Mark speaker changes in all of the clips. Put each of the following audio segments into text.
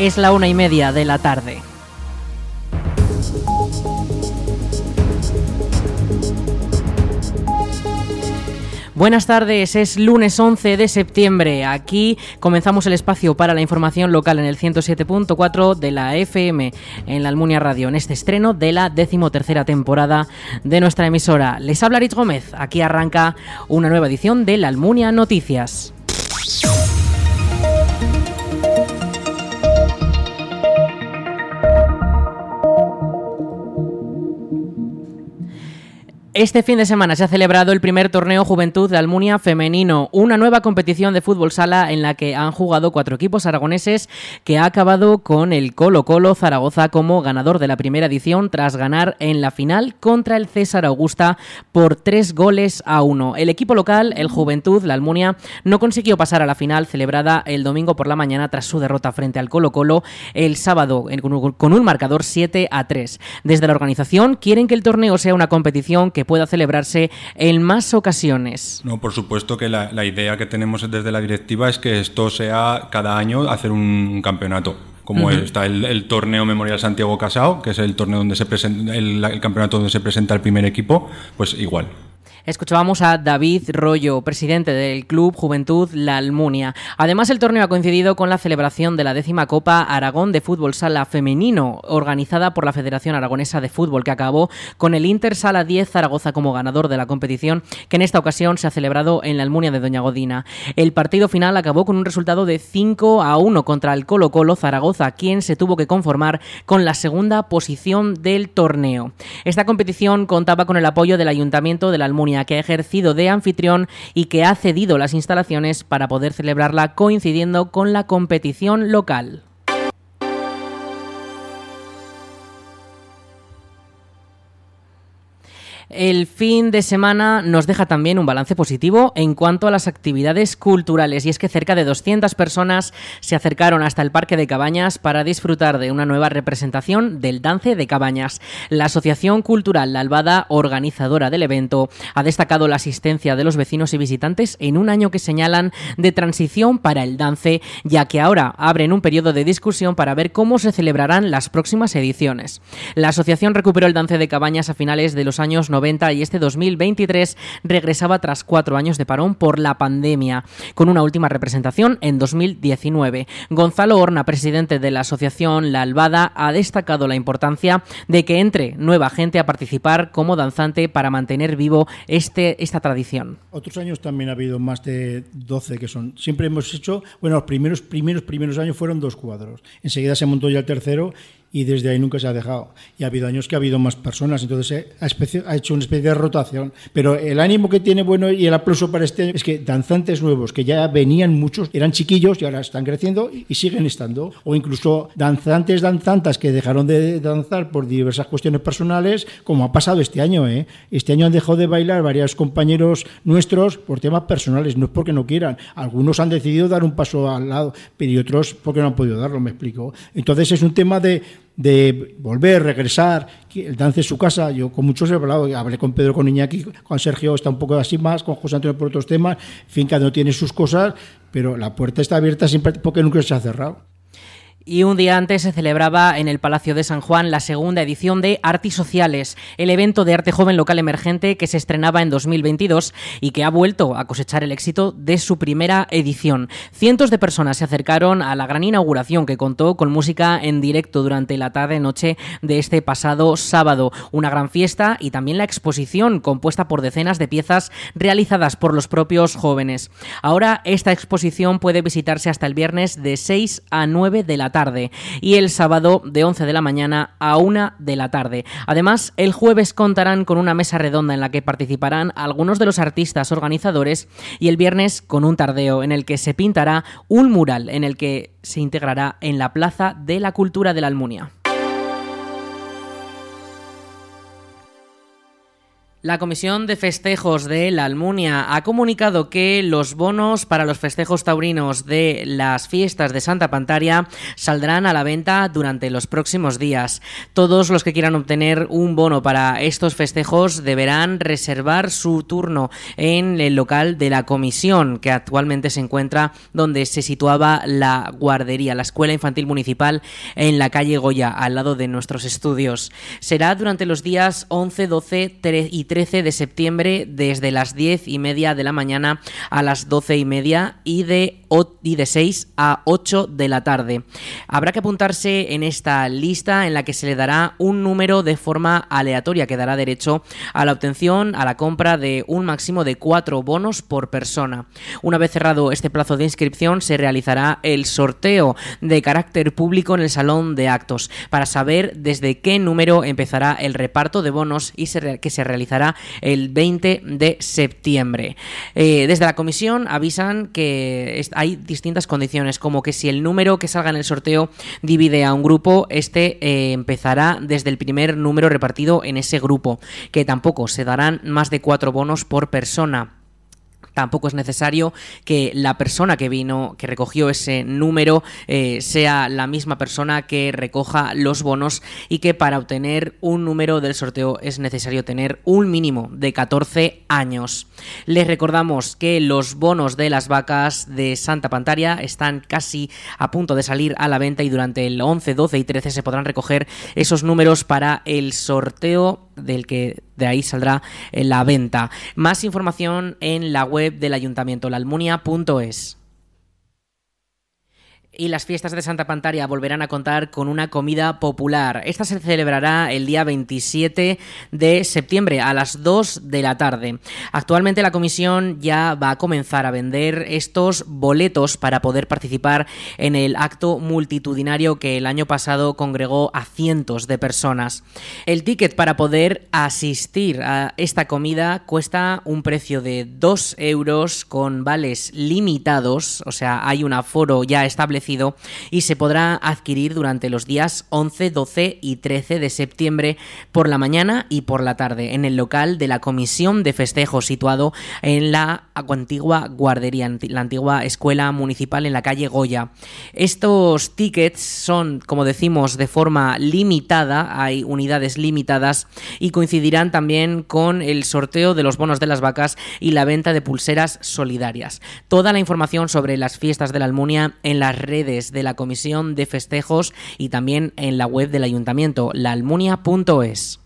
Speaker 1: Es la una y media de la tarde. Buenas tardes, es lunes 11 de septiembre. Aquí comenzamos el espacio para la información local en el 107.4 de la FM en la Almunia Radio, en este estreno de la decimotercera temporada de nuestra emisora. Les habla Rich Gómez. Aquí arranca una nueva edición de la Almunia Noticias. Este fin de semana se ha celebrado el primer torneo Juventud de Almunia femenino, una nueva competición de fútbol sala en la que han jugado cuatro equipos aragoneses que ha acabado con el Colo Colo Zaragoza como ganador de la primera edición tras ganar en la final contra el César Augusta por tres goles a uno. El equipo local, el Juventud, la Almunia, no consiguió pasar a la final celebrada el domingo por la mañana tras su derrota frente al Colo Colo el sábado con un marcador 7 a 3. Desde la organización quieren que el torneo sea una competición que pueda celebrarse en más ocasiones.
Speaker 2: No, por supuesto que la, idea que tenemos desde la directiva es que esto sea cada año hacer un campeonato como está el, torneo Memorial Santiago Casao, que es el torneo donde se presenta el, campeonato donde se presenta el primer equipo, pues igual.
Speaker 1: Escuchábamos a David Rollo, presidente del Club Juventud La Almunia. Además, el torneo ha coincidido con la celebración de la décima Copa Aragón de Fútbol Sala Femenino, organizada por la Federación Aragonesa de Fútbol, que acabó con el Inter Sala 10 Zaragoza como ganador de la competición, que en esta ocasión se ha celebrado en la Almunia de Doña Godina. El partido final acabó con un resultado de 5 a 1 contra el Colo Colo Zaragoza, quien se tuvo que conformar con la segunda posición del torneo. Esta competición contaba con el apoyo del Ayuntamiento de la Almunia que ha ejercido de anfitrión y que ha cedido las instalaciones para poder celebrarla coincidiendo con la competición local. El fin de semana nos deja también un balance positivo en cuanto a las actividades culturales y es que cerca de 200 personas se acercaron hasta el Parque de Cabañas para disfrutar de una nueva representación del Dance de Cabañas. La Asociación Cultural La Albada, organizadora del evento, ha destacado la asistencia de los vecinos y visitantes en un año que señalan de transición para el dance, ya que ahora abren un periodo de discusión para ver cómo se celebrarán las próximas ediciones. La asociación recuperó el Dance de Cabañas a finales de los años 90 y este 2023 regresaba tras cuatro años de parón por la pandemia, con una última representación en 2019. Gonzalo Horna, presidente de la asociación La Albada, ha destacado la importancia de que entre nueva gente a participar como danzante para mantener vivo este, esta tradición.
Speaker 3: Otros años también ha habido más de 12 que son. Siempre hemos hecho, bueno, los primeros, primeros, primeros años fueron dos cuadros. Enseguida se montó ya el tercero y desde ahí nunca se ha dejado. Y ha habido años que ha habido más personas, entonces eh, ha, hecho una especie de rotación. Pero el ánimo que tiene bueno y el aplauso para este año es que danzantes nuevos, que ya venían muchos, eran chiquillos y ahora están creciendo y, siguen estando. O incluso danzantes, danzantas que dejaron de danzar por diversas cuestiones personales, como ha pasado este año. ¿eh? Este año han dejado de bailar varios compañeros nuestros por temas personales, no es porque no quieran. Algunos han decidido dar un paso al lado, pero otros porque no han podido darlo, me explico. Entonces es un tema de de volver, regresar, el dance en su casa. Yo con muchos he hablado, hablé con Pedro, con Iñaki, con Sergio está un poco así más, con José Antonio por otros temas. En fin, cada uno tiene sus cosas, pero la puerta está abierta siempre porque nunca se ha cerrado.
Speaker 1: Y un día antes se celebraba en el Palacio de San Juan la segunda edición de Sociales, el evento de arte joven local emergente que se estrenaba en 2022 y que ha vuelto a cosechar el éxito de su primera edición. Cientos de personas se acercaron a la gran inauguración que contó con música en directo durante la tarde-noche de este pasado sábado. Una gran fiesta y también la exposición compuesta por decenas de piezas realizadas por los propios jóvenes. Ahora esta exposición puede visitarse hasta el viernes de 6 a 9 de la tarde y el sábado de 11 de la mañana a 1 de la tarde. Además, el jueves contarán con una mesa redonda en la que participarán algunos de los artistas organizadores y el viernes con un tardeo en el que se pintará un mural en el que se integrará en la Plaza de la Cultura de la Almunia. La Comisión de Festejos de la Almunia ha comunicado que los bonos para los festejos taurinos de las fiestas de Santa Pantaria saldrán a la venta durante los próximos días. Todos los que quieran obtener un bono para estos festejos deberán reservar su turno en el local de la comisión, que actualmente se encuentra donde se situaba la guardería, la Escuela Infantil Municipal en la calle Goya, al lado de nuestros estudios. Será durante los días 11, 12 y 13 de septiembre desde las 10 y media de la mañana a las 12 y media y de, y de 6 a 8 de la tarde. Habrá que apuntarse en esta lista en la que se le dará un número de forma aleatoria que dará derecho a la obtención, a la compra de un máximo de cuatro bonos por persona. Una vez cerrado este plazo de inscripción se realizará el sorteo de carácter público en el salón de actos para saber desde qué número empezará el reparto de bonos y que se realizará el 20 de septiembre. Eh, desde la comisión avisan que hay distintas condiciones, como que si el número que salga en el sorteo divide a un grupo, este eh, empezará desde el primer número repartido en ese grupo, que tampoco se darán más de cuatro bonos por persona. Tampoco es necesario que la persona que vino, que recogió ese número, eh, sea la misma persona que recoja los bonos y que para obtener un número del sorteo es necesario tener un mínimo de 14 años. Les recordamos que los bonos de las vacas de Santa Pantaria están casi a punto de salir a la venta y durante el 11, 12 y 13 se podrán recoger esos números para el sorteo del que de ahí saldrá la venta. Más información en la web del ayuntamiento, laalmunia.es y las fiestas de Santa Pantaria volverán a contar con una comida popular. Esta se celebrará el día 27 de septiembre a las 2 de la tarde. Actualmente la comisión ya va a comenzar a vender estos boletos para poder participar en el acto multitudinario que el año pasado congregó a cientos de personas. El ticket para poder asistir a esta comida cuesta un precio de 2 euros con vales limitados, o sea, hay un aforo ya y se podrá adquirir durante los días 11, 12 y 13 de septiembre por la mañana y por la tarde en el local de la Comisión de Festejos situado en la antigua guardería, la antigua escuela municipal en la calle Goya. Estos tickets son, como decimos, de forma limitada, hay unidades limitadas y coincidirán también con el sorteo de los bonos de las vacas y la venta de pulseras solidarias. Toda la información sobre las fiestas de la Almunia en las redes de la Comisión de Festejos y también en la web del Ayuntamiento, laalmunia.es.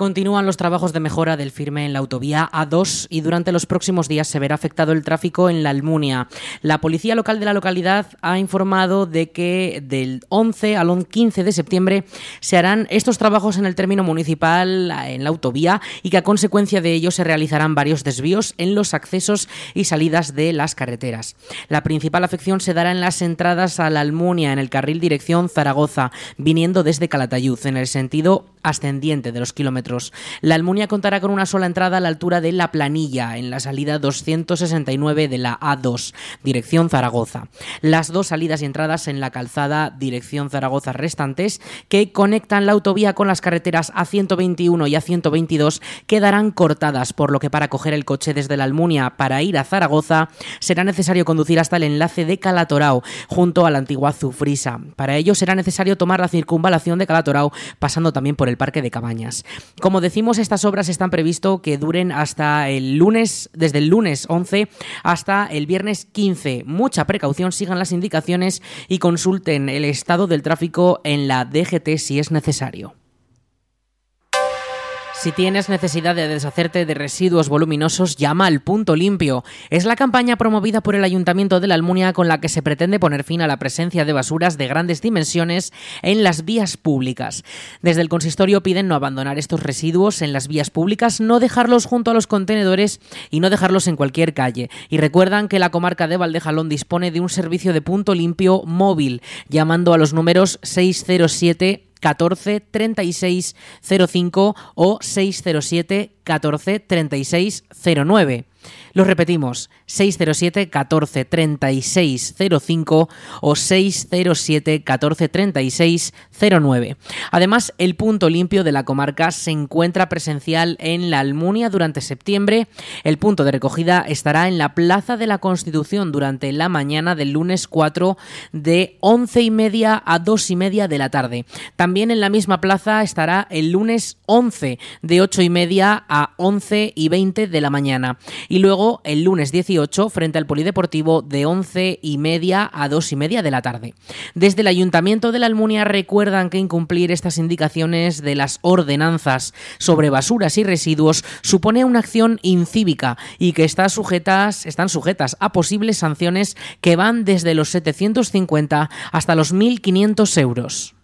Speaker 1: Continúan los trabajos de mejora del firme en la autovía A2 y durante los próximos días se verá afectado el tráfico en la Almunia. La policía local de la localidad ha informado de que del 11 al 15 de septiembre se harán estos trabajos en el término municipal en la autovía y que a consecuencia de ello se realizarán varios desvíos en los accesos y salidas de las carreteras. La principal afección se dará en las entradas a la Almunia en el carril dirección Zaragoza, viniendo desde Calatayud en el sentido ascendiente de los kilómetros. La Almunia contará con una sola entrada a la altura de La Planilla, en la salida 269 de la A2, dirección Zaragoza. Las dos salidas y entradas en la calzada dirección Zaragoza restantes, que conectan la autovía con las carreteras A121 y A122, quedarán cortadas, por lo que para coger el coche desde la Almunia para ir a Zaragoza será necesario conducir hasta el enlace de Calatorao, junto a la antigua Zufrisa. Para ello será necesario tomar la circunvalación de Calatorao, pasando también por el Parque de Cabañas. Como decimos, estas obras están previsto que duren hasta el lunes, desde el lunes 11 hasta el viernes 15. Mucha precaución, sigan las indicaciones y consulten el estado del tráfico en la DGT si es necesario. Si tienes necesidad de deshacerte de residuos voluminosos, llama al Punto Limpio. Es la campaña promovida por el Ayuntamiento de la Almunia con la que se pretende poner fin a la presencia de basuras de grandes dimensiones en las vías públicas. Desde el consistorio piden no abandonar estos residuos en las vías públicas, no dejarlos junto a los contenedores y no dejarlos en cualquier calle. Y recuerdan que la comarca de Valdejalón dispone de un servicio de punto limpio móvil, llamando a los números 607 14 36 05 o 607 14 36 09. Lo repetimos, 607 14 36 05 o 607 14 36 09. Además, el punto limpio de la comarca se encuentra presencial en la Almunia durante septiembre. El punto de recogida estará en la Plaza de la Constitución durante la mañana del lunes 4 de 11 y media a 2 y media de la tarde. También en la misma plaza estará el lunes 11 de 8 y media a 11 y 20 de la mañana. Y luego el lunes 18 frente al Polideportivo de 11 y media a 2 y media de la tarde. Desde el Ayuntamiento de la Almunia recuerdan que incumplir estas indicaciones de las ordenanzas sobre basuras y residuos supone una acción incívica y que sujetas, están sujetas a posibles sanciones que van desde los 750 hasta los 1.500 euros.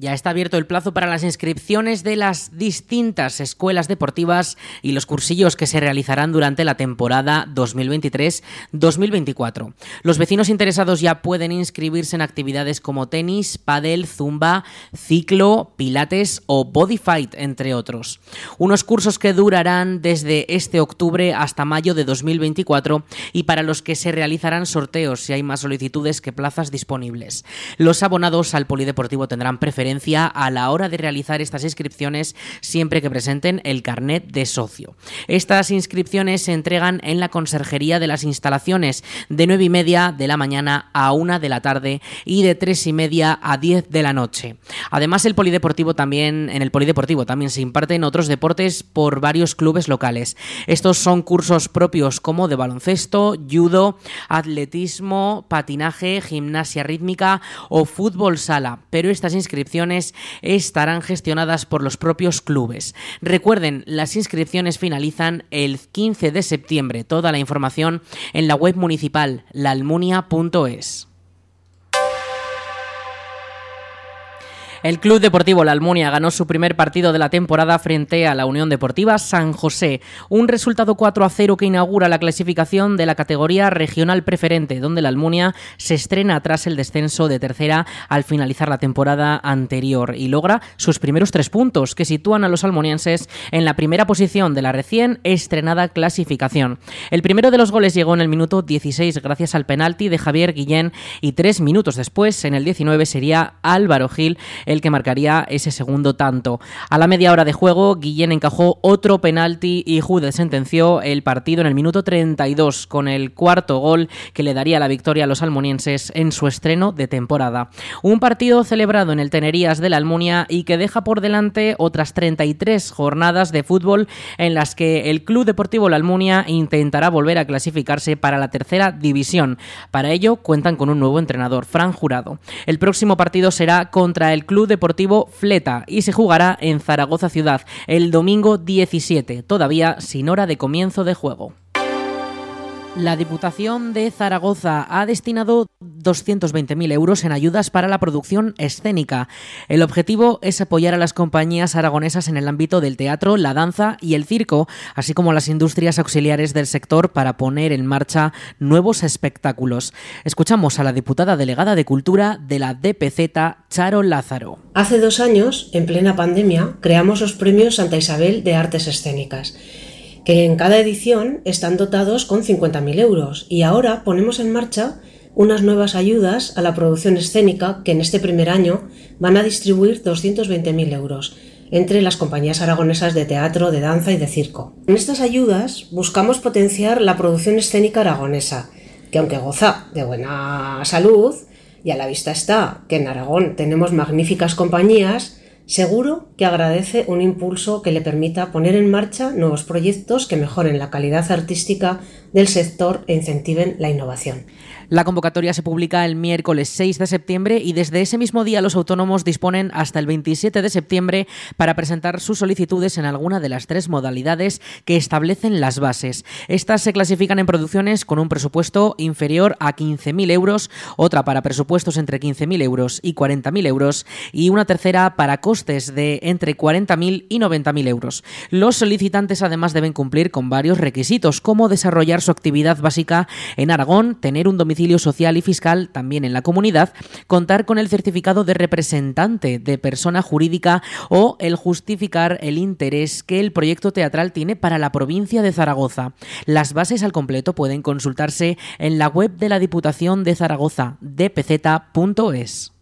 Speaker 1: Ya está abierto el plazo para las inscripciones de las distintas escuelas deportivas y los cursillos que se realizarán durante la temporada 2023-2024. Los vecinos interesados ya pueden inscribirse en actividades como tenis, pádel, zumba, ciclo, pilates o body fight, entre otros. Unos cursos que durarán desde este octubre hasta mayo de 2024 y para los que se realizarán sorteos si hay más solicitudes que plazas disponibles. Los abonados al polideportivo tendrán preferencia a la hora de realizar estas inscripciones siempre que presenten el carnet de socio. Estas inscripciones se entregan en la conserjería de las instalaciones de 9 y media de la mañana a 1 de la tarde y de 3 y media a 10 de la noche. Además, el polideportivo también, en el polideportivo también se imparten otros deportes por varios clubes locales. Estos son cursos propios como de baloncesto, judo, atletismo, patinaje, gimnasia rítmica o fútbol sala, pero estas inscripciones estarán gestionadas por los propios clubes. Recuerden, las inscripciones finalizan el 15 de septiembre. Toda la información en la web municipal laalmunia.es. El Club Deportivo La Almunia ganó su primer partido de la temporada frente a la Unión Deportiva San José, un resultado 4 a 0 que inaugura la clasificación de la categoría regional preferente, donde la Almunia se estrena tras el descenso de tercera al finalizar la temporada anterior y logra sus primeros tres puntos que sitúan a los almonienses en la primera posición de la recién estrenada clasificación. El primero de los goles llegó en el minuto 16 gracias al penalti de Javier Guillén y tres minutos después, en el 19, sería Álvaro Gil el que marcaría ese segundo tanto. A la media hora de juego, Guillén encajó otro penalti y Jude sentenció el partido en el minuto 32 con el cuarto gol que le daría la victoria a los almonienses en su estreno de temporada. Un partido celebrado en el Tenerías de la Almunia y que deja por delante otras 33 jornadas de fútbol en las que el Club Deportivo La Almunia intentará volver a clasificarse para la tercera división. Para ello cuentan con un nuevo entrenador, Fran Jurado. El próximo partido será contra el Club Deportivo Fleta y se jugará en Zaragoza Ciudad el domingo 17, todavía sin hora de comienzo de juego. La Diputación de Zaragoza ha destinado 220.000 euros en ayudas para la producción escénica. El objetivo es apoyar a las compañías aragonesas en el ámbito del teatro, la danza y el circo, así como las industrias auxiliares del sector para poner en marcha nuevos espectáculos. Escuchamos a la diputada delegada de Cultura de la DPZ, Charo Lázaro.
Speaker 4: Hace dos años, en plena pandemia, creamos los premios Santa Isabel de Artes Escénicas que en cada edición están dotados con 50.000 euros y ahora ponemos en marcha unas nuevas ayudas a la producción escénica que en este primer año van a distribuir 220.000 euros entre las compañías aragonesas de teatro, de danza y de circo. En estas ayudas buscamos potenciar la producción escénica aragonesa, que aunque goza de buena salud, y a la vista está que en Aragón tenemos magníficas compañías, Seguro que agradece un impulso que le permita poner en marcha nuevos proyectos que mejoren la calidad artística del sector e incentiven la innovación.
Speaker 1: La convocatoria se publica el miércoles 6 de septiembre y desde ese mismo día los autónomos disponen hasta el 27 de septiembre para presentar sus solicitudes en alguna de las tres modalidades que establecen las bases. Estas se clasifican en producciones con un presupuesto inferior a 15.000 euros, otra para presupuestos entre 15.000 euros y 40.000 euros y una tercera para costes de entre 40.000 y 90.000 euros. Los solicitantes además deben cumplir con varios requisitos, como desarrollar su actividad básica en Aragón, tener un domicilio social y fiscal también en la comunidad, contar con el certificado de representante de persona jurídica o el justificar el interés que el proyecto teatral tiene para la provincia de Zaragoza. Las bases al completo pueden consultarse en la web de la Diputación de Zaragoza, dpz.es.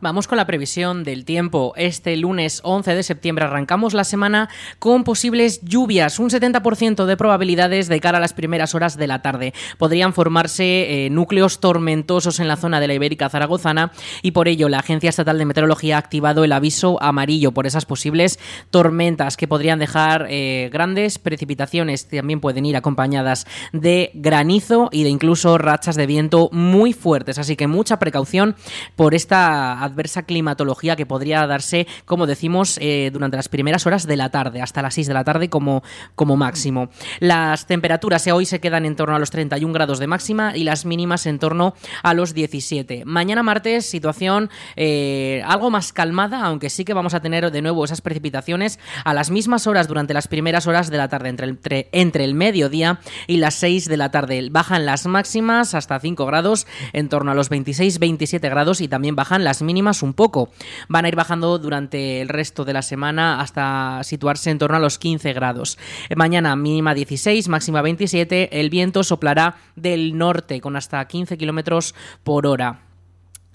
Speaker 1: Vamos con la previsión del tiempo. Este lunes 11 de septiembre arrancamos la semana con posibles lluvias, un 70% de probabilidades de cara a las primeras horas de la tarde. Podrían formarse eh, núcleos tormentosos en la zona de la Ibérica Zaragozana y por ello la Agencia Estatal de Meteorología ha activado el aviso amarillo por esas posibles tormentas que podrían dejar eh, grandes precipitaciones. También pueden ir acompañadas de granizo y de incluso rachas de viento muy fuertes. Así que mucha precaución por esta adversa climatología que podría darse, como decimos, eh, durante las primeras horas de la tarde, hasta las 6 de la tarde como, como máximo. Las temperaturas hoy se quedan en torno a los 31 grados de máxima y las mínimas en torno a los 17. Mañana martes, situación eh, algo más calmada, aunque sí que vamos a tener de nuevo esas precipitaciones a las mismas horas durante las primeras horas de la tarde, entre el, entre el mediodía y las 6 de la tarde. Bajan las máximas hasta 5 grados, en torno a los 26-27 grados y también bajan las mínimas un poco. Van a ir bajando durante el resto de la semana hasta situarse en torno a los 15 grados. Mañana mínima 16, máxima 27. El viento soplará del norte con hasta 15 kilómetros por hora.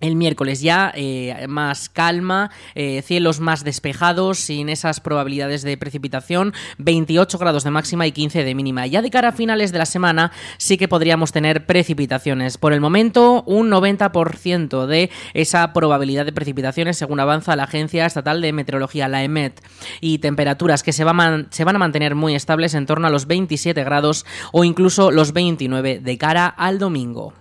Speaker 1: El miércoles ya eh, más calma, eh, cielos más despejados, sin esas probabilidades de precipitación, 28 grados de máxima y 15 de mínima. Ya de cara a finales de la semana sí que podríamos tener precipitaciones. Por el momento, un 90% de esa probabilidad de precipitaciones según avanza la Agencia Estatal de Meteorología, la EMET. Y temperaturas que se, se van a mantener muy estables en torno a los 27 grados o incluso los 29 de cara al domingo.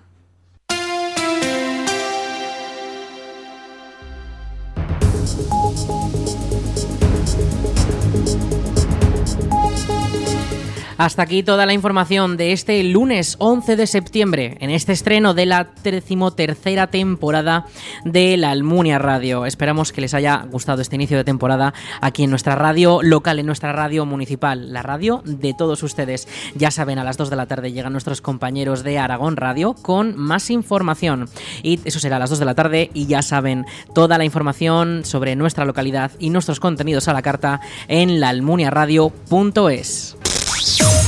Speaker 1: Hasta aquí toda la información de este lunes 11 de septiembre, en este estreno de la decimotercera temporada de la Almunia Radio. Esperamos que les haya gustado este inicio de temporada aquí en nuestra radio local, en nuestra radio municipal, la radio de todos ustedes. Ya saben, a las 2 de la tarde llegan nuestros compañeros de Aragón Radio con más información. Y eso será a las 2 de la tarde y ya saben toda la información sobre nuestra localidad y nuestros contenidos a la carta en laalmuniaradio.es. Show.